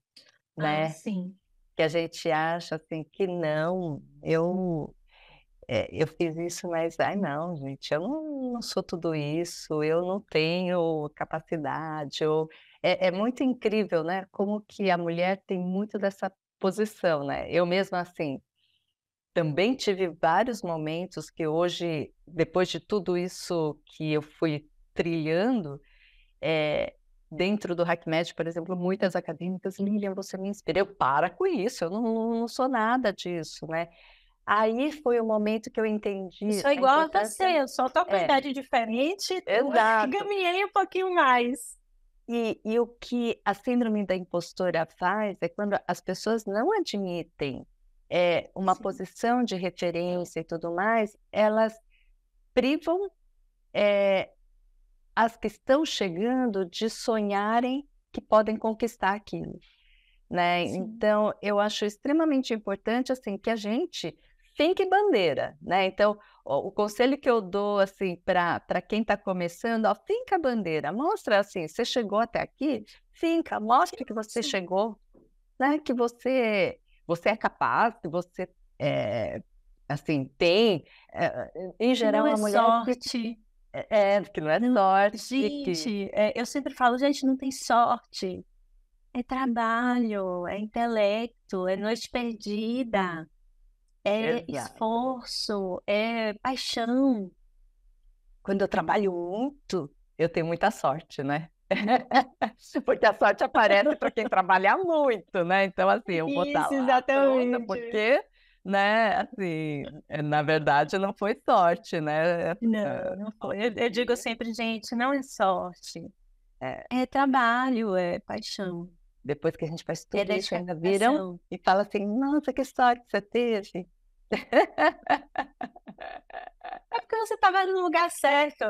né? Ah, sim. Que a gente acha assim que não, eu é, eu fiz isso, mas ai não, gente, eu não, não sou tudo isso, eu não tenho capacidade. Eu... É, é muito incrível, né? Como que a mulher tem muito dessa posição, né? Eu mesma, assim, também tive vários momentos que hoje, depois de tudo isso que eu fui trilhando, é, dentro do HackMed, por exemplo, muitas acadêmicas, Lilian, você me inspira. Eu, para com isso, eu não, não sou nada disso, né? Aí foi o momento que eu entendi. Sou igual a você, eu só tô com é. idade diferente, Exato. caminhei um pouquinho mais. E, e o que a síndrome da impostora faz é quando as pessoas não admitem é, uma Sim. posição de referência e tudo mais, elas privam é, as que estão chegando de sonharem que podem conquistar aquilo. Né? Então, eu acho extremamente importante assim que a gente finque bandeira, né? Então, o, o conselho que eu dou assim para quem está começando, ó, finca a bandeira, mostra assim, você chegou até aqui, finca, mostre que você Sim. chegou, né? Que você você é capaz, que você é, assim tem, é, em geral não é a mulher sorte. Que, é, é, que não é sorte. Gente, é, eu sempre falo, gente, não tem sorte. É trabalho, é intelecto, é noite perdida é Exato. esforço, é paixão. Quando eu trabalho muito, eu tenho muita sorte, né? porque a sorte aparece para quem trabalha muito, né? Então, assim, eu vou estar lá exatamente. porque, né, assim, eh, na verdade não foi sorte, né? Não, não foi. Eu, eu digo sempre, gente, não é sorte. É. é trabalho, é paixão. Depois que a gente faz é tudo é isso, ainda viram e fala assim, nossa, que sorte você teve. É porque você estava no lugar certo.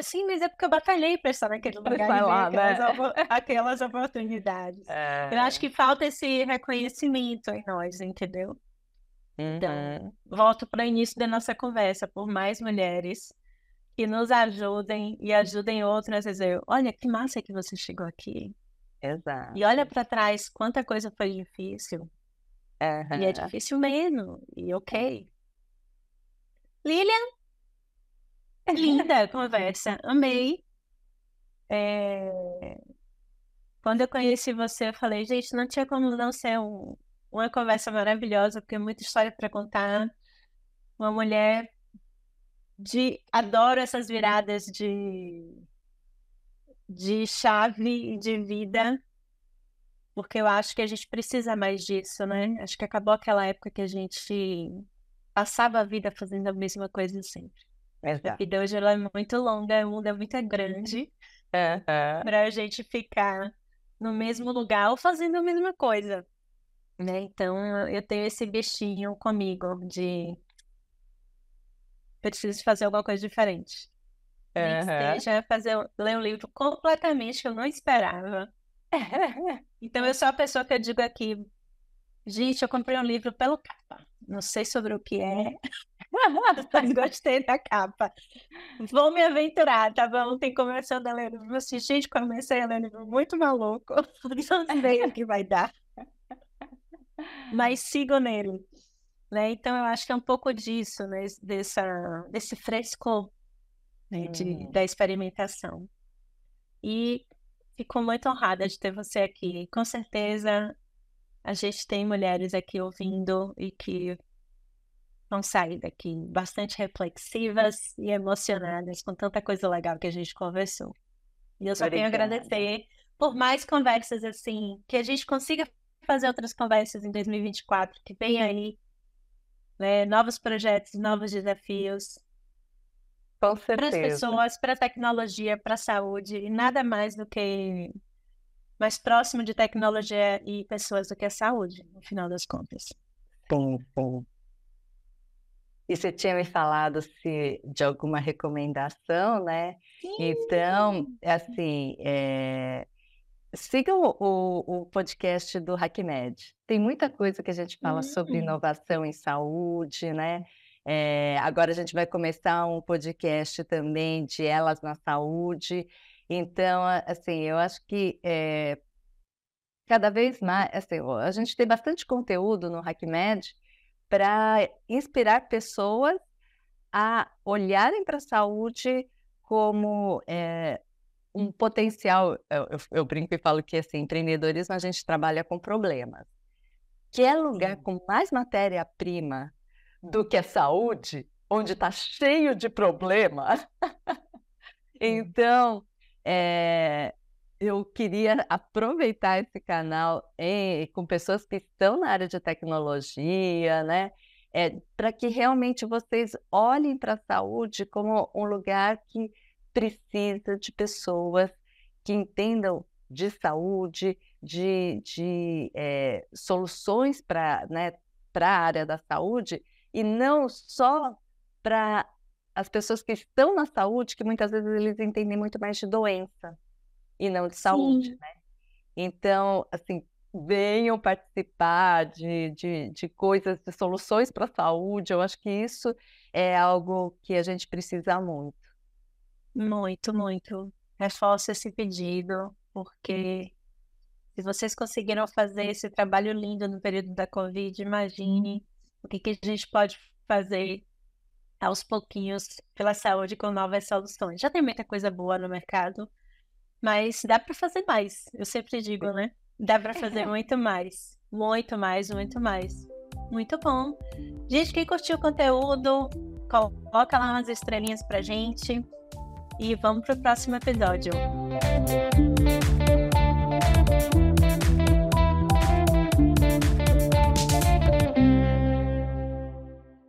Sim, mas é porque eu batalhei para estar naquele lugar e lá, aquelas, né? aquelas oportunidades. É... Eu acho que falta esse reconhecimento em nós, entendeu? Então, uhum. Então, volto para o início da nossa conversa. Por mais mulheres que nos ajudem e ajudem outras a dizer: olha, que massa que você chegou aqui. Exato. E olha para trás, quanta coisa foi difícil. Uhum. E é difícil mesmo. E ok. Lilian, linda conversa. Amei. É... Quando eu conheci você, eu falei, gente, não tinha como não ser um, uma conversa maravilhosa, porque é muita história para contar. Uma mulher de. Adoro essas viradas de, de chave de vida porque eu acho que a gente precisa mais disso, né? Acho que acabou aquela época que a gente passava a vida fazendo a mesma coisa sempre. Exato. A vida hoje ela é muito longa, o mundo é muito grande uhum. para a gente ficar no mesmo lugar ou fazendo a mesma coisa. Né? Então eu tenho esse bichinho comigo de preciso fazer alguma coisa diferente. Uhum. Nem que seja fazer, ler um livro completamente que eu não esperava então eu sou a pessoa que eu digo aqui, gente, eu comprei um livro pelo capa. Não sei sobre o que é, mas gostei da capa. Vou me aventurar, tá bom? Ontem começando a ler livro, assim, gente, comecei a ler um livro muito maluco. Não sei o que vai dar. Mas sigo nele. Né? Então eu acho que é um pouco disso, né? Dessa, desse frescor né? De, hum. da experimentação. E Fico muito honrada de ter você aqui. Com certeza a gente tem mulheres aqui ouvindo e que vão sair daqui bastante reflexivas e emocionadas com tanta coisa legal que a gente conversou. E eu só Obrigada. tenho a agradecer por mais conversas assim, que a gente consiga fazer outras conversas em 2024, que vem aí né? novos projetos, novos desafios. Com Para as certeza. pessoas, para a tecnologia, para a saúde, e nada mais do que mais próximo de tecnologia e pessoas do que a saúde, no final das contas. Sim, sim. E você tinha me falado se de alguma recomendação, né? Então, assim, eh, sigam o, o podcast do HackMed. Tem muita coisa que a gente fala sobre Hum. inovação em saúde, né? Eh, agora a gente vai começar um podcast também de Elas na Saúde. Então, assim, eu acho que eh, cada vez mais, assim, a gente tem bastante conteúdo no HackMed para inspirar pessoas a olharem para a saúde como eh, um potencial. Eu, eu- eu brinco e falo que assim, empreendedorismo a gente trabalha com problemas. Quer lugar Sim. com mais matéria-prima do que a saúde, onde está cheio de problemas? Então, eh, eu queria aproveitar esse canal eh, com pessoas que estão na área de tecnologia, né? para que realmente vocês olhem para a saúde como um lugar que precisa de pessoas que entendam de saúde, de, de eh, soluções para né, a área da saúde, e não só para as pessoas que estão na saúde, que muitas vezes eles entendem muito mais de doença e não de saúde, Sim. né? Então, assim, venham participar de, de, de coisas, de soluções para a saúde. Eu acho que isso é algo que a gente precisa muito. Muito, muito. Reforço esse pedido, porque se vocês conseguiram fazer esse trabalho lindo no período da Covid, imagine o que que a gente pode fazer aos pouquinhos pela saúde com novas soluções. Já tem muita coisa boa no mercado, mas dá para fazer mais. Eu sempre digo, né? Dá para fazer muito mais. Muito mais, muito mais. Muito bom. Gente, quem curtiu o conteúdo, coloca lá umas estrelinhas pra gente. E vamos pro próximo episódio.